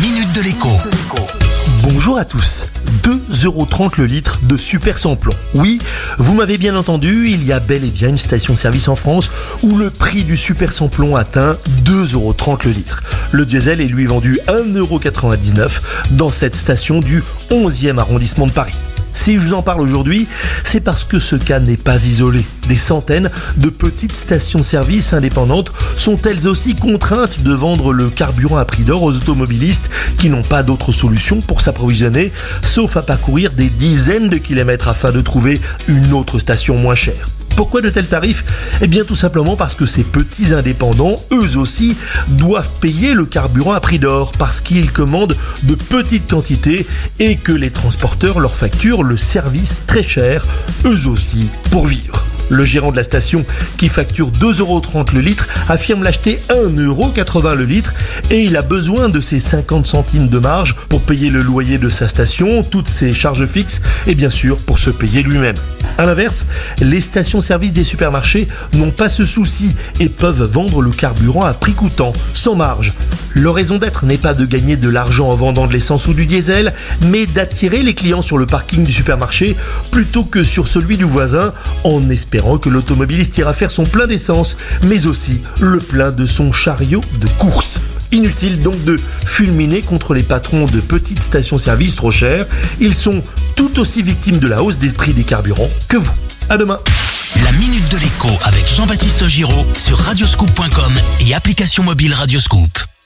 minute de l'écho. Bonjour à tous. 2,30€ le litre de super samplon. Oui, vous m'avez bien entendu, il y a bel et bien une station-service en France où le prix du super samplon atteint 2,30€ le litre. Le diesel est lui vendu 1,99€ dans cette station du 11e arrondissement de Paris. Si je vous en parle aujourd'hui, c'est parce que ce cas n'est pas isolé. Des centaines de petites stations-service indépendantes sont elles aussi contraintes de vendre le carburant à prix d'or aux automobilistes qui n'ont pas d'autre solution pour s'approvisionner, sauf à parcourir des dizaines de kilomètres afin de trouver une autre station moins chère. Pourquoi de tels tarifs Eh bien tout simplement parce que ces petits indépendants, eux aussi, doivent payer le carburant à prix d'or parce qu'ils commandent de petites quantités et que les transporteurs leur facturent le service très cher, eux aussi, pour vivre. Le gérant de la station, qui facture 2,30€ le litre, affirme l'acheter 1,80€ le litre et il a besoin de ses 50 centimes de marge pour payer le loyer de sa station, toutes ses charges fixes et bien sûr pour se payer lui-même. A l'inverse, les stations-service des supermarchés n'ont pas ce souci et peuvent vendre le carburant à prix coûtant, sans marge. Leur raison d'être n'est pas de gagner de l'argent en vendant de l'essence ou du diesel, mais d'attirer les clients sur le parking du supermarché plutôt que sur celui du voisin, en espérant que l'automobiliste ira faire son plein d'essence, mais aussi le plein de son chariot de course. Inutile donc de fulminer contre les patrons de petites stations-service trop chères. Ils sont tout aussi victimes de la hausse des prix des carburants que vous. À demain. La minute de l'écho avec Jean-Baptiste Giraud sur radioscoop.com et application mobile Radioscoop.